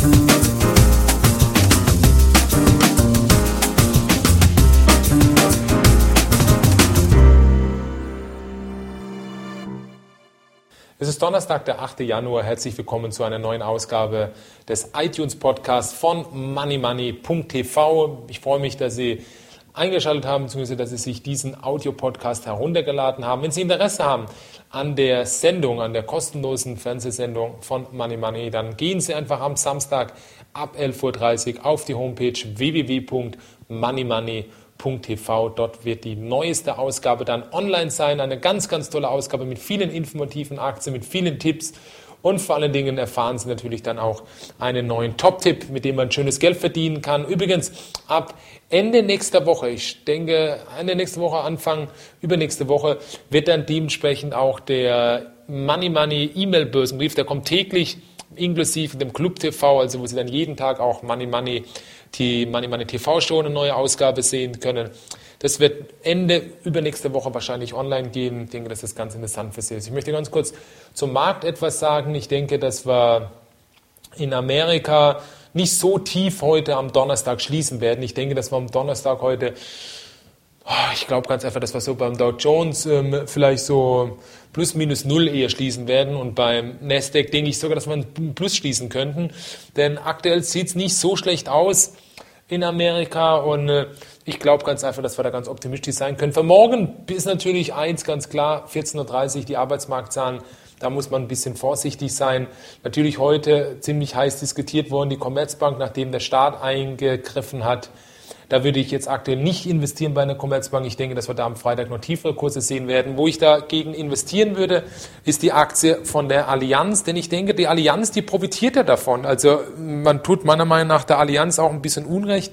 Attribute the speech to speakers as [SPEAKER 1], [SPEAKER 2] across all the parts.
[SPEAKER 1] Es ist Donnerstag, der 8. Januar. Herzlich willkommen zu einer neuen Ausgabe des iTunes Podcasts von moneymoney.tv. Ich freue mich, dass Sie eingeschaltet haben, beziehungsweise dass Sie sich diesen Audio-Podcast heruntergeladen haben. Wenn Sie Interesse haben an der Sendung, an der kostenlosen Fernsehsendung von Money Money, dann gehen Sie einfach am Samstag ab 11.30 Uhr auf die Homepage www.moneymoney.tv. Dort wird die neueste Ausgabe dann online sein. Eine ganz, ganz tolle Ausgabe mit vielen informativen Aktien, mit vielen Tipps. Und vor allen Dingen erfahren Sie natürlich dann auch einen neuen Top-Tipp, mit dem man schönes Geld verdienen kann. Übrigens, ab Ende nächster Woche, ich denke Ende nächster Woche, Anfang übernächste Woche, wird dann dementsprechend auch der Money Money E-Mail-Börsenbrief, der kommt täglich inklusive dem Club TV, also wo Sie dann jeden Tag auch Money Money die Money Money TV Show eine neue Ausgabe sehen können. Das wird Ende übernächste Woche wahrscheinlich online gehen. Ich denke, das ist ganz interessant für Sie. Ich möchte ganz kurz zum Markt etwas sagen. Ich denke, dass wir in Amerika nicht so tief heute am Donnerstag schließen werden. Ich denke, dass wir am Donnerstag heute Ah, ich glaube ganz einfach, dass wir so beim Dow Jones ähm, vielleicht so plus minus null eher schließen werden und beim Nasdaq denke ich sogar, dass wir ein Plus schließen könnten, denn aktuell sieht es nicht so schlecht aus in Amerika und äh, ich glaube ganz einfach, dass wir da ganz optimistisch sein können. Für morgen ist natürlich eins ganz klar, 14.30 Uhr die Arbeitsmarktzahlen. Da muss man ein bisschen vorsichtig sein. Natürlich heute ziemlich heiß diskutiert worden, die Commerzbank, nachdem der Staat eingegriffen hat, da würde ich jetzt aktuell nicht investieren bei einer Commerzbank. Ich denke, dass wir da am Freitag noch tiefere Kurse sehen werden. Wo ich dagegen investieren würde, ist die Aktie von der Allianz. Denn ich denke, die Allianz, die profitiert ja davon. Also man tut meiner Meinung nach der Allianz auch ein bisschen Unrecht.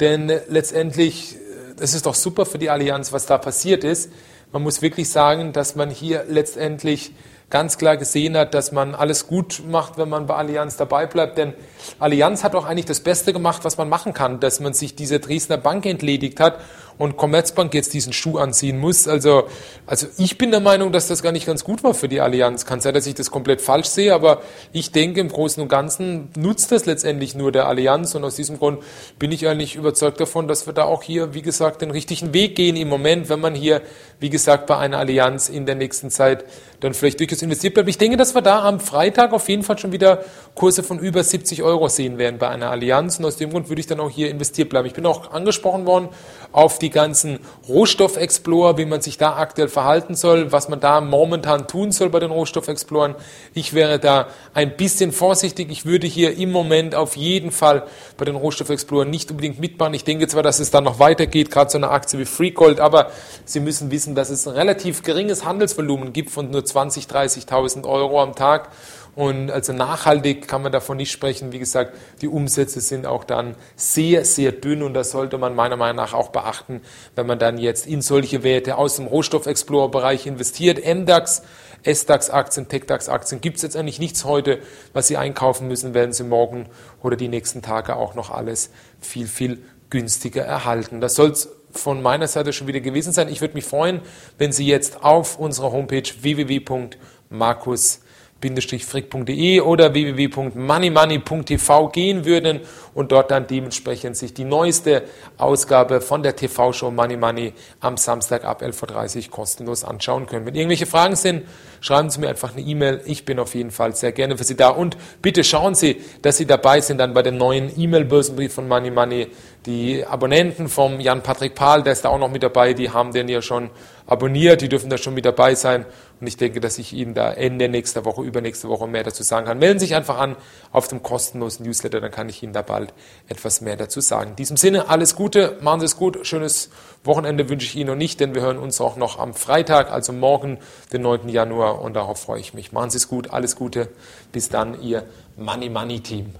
[SPEAKER 1] Denn letztendlich, es ist doch super für die Allianz, was da passiert ist. Man muss wirklich sagen, dass man hier letztendlich ganz klar gesehen hat, dass man alles gut macht, wenn man bei Allianz dabei bleibt. Denn Allianz hat auch eigentlich das Beste gemacht, was man machen kann, dass man sich diese Dresdner Bank entledigt hat und Commerzbank jetzt diesen Schuh anziehen muss. Also, also ich bin der Meinung, dass das gar nicht ganz gut war für die Allianz. Kann sein, dass ich das komplett falsch sehe, aber ich denke, im Großen und Ganzen nutzt das letztendlich nur der Allianz und aus diesem Grund bin ich eigentlich überzeugt davon, dass wir da auch hier, wie gesagt, den richtigen Weg gehen im Moment, wenn man hier, wie gesagt, bei einer Allianz in der nächsten Zeit dann vielleicht durchaus investiert bleibt. Ich denke, dass wir da am Freitag auf jeden Fall schon wieder Kurse von über 70 Euro sehen werden bei einer Allianz und aus dem Grund würde ich dann auch hier investiert bleiben. Ich bin auch angesprochen worden auf die die ganzen Rohstoffexplorer, wie man sich da aktuell verhalten soll, was man da momentan tun soll bei den Rohstoffexploren. Ich wäre da ein bisschen vorsichtig. Ich würde hier im Moment auf jeden Fall bei den Rohstoffexploren nicht unbedingt mitmachen. Ich denke zwar, dass es dann noch weitergeht, gerade so eine Aktie wie Freegold, aber Sie müssen wissen, dass es ein relativ geringes Handelsvolumen gibt von nur 20.000, 30.000 Euro am Tag. Und also nachhaltig kann man davon nicht sprechen. Wie gesagt, die Umsätze sind auch dann sehr, sehr dünn und das sollte man meiner Meinung nach auch beachten, wenn man dann jetzt in solche Werte aus dem Rohstoff-Explorer-Bereich investiert. MDAX, SDAX-Aktien, TechDAX-Aktien gibt es jetzt eigentlich nichts heute, was Sie einkaufen müssen, werden Sie morgen oder die nächsten Tage auch noch alles viel, viel günstiger erhalten. Das soll von meiner Seite schon wieder gewesen sein. Ich würde mich freuen, wenn Sie jetzt auf unserer Homepage www.markus.com frick.de oder www.moneymoney.tv gehen würden und dort dann dementsprechend sich die neueste Ausgabe von der TV-Show Money Money am Samstag ab 11.30 Uhr kostenlos anschauen können. Wenn irgendwelche Fragen sind, schreiben Sie mir einfach eine E-Mail. Ich bin auf jeden Fall sehr gerne für Sie da. Und bitte schauen Sie, dass Sie dabei sind dann bei dem neuen E-Mail-Börsenbrief von Money Money. Die Abonnenten vom Jan-Patrick Pahl, der ist da auch noch mit dabei, die haben den ja schon abonniert, die dürfen da schon mit dabei sein. Und ich denke, dass ich Ihnen da Ende nächster Woche, übernächste Woche mehr dazu sagen kann. Melden Sie sich einfach an auf dem kostenlosen Newsletter, dann kann ich Ihnen da bald etwas mehr dazu sagen. In diesem Sinne, alles Gute, machen Sie es gut, schönes Wochenende wünsche ich Ihnen noch nicht, denn wir hören uns auch noch am Freitag, also morgen, den 9. Januar und darauf freue ich mich. Machen Sie es gut, alles Gute, bis dann, Ihr Money Money Team.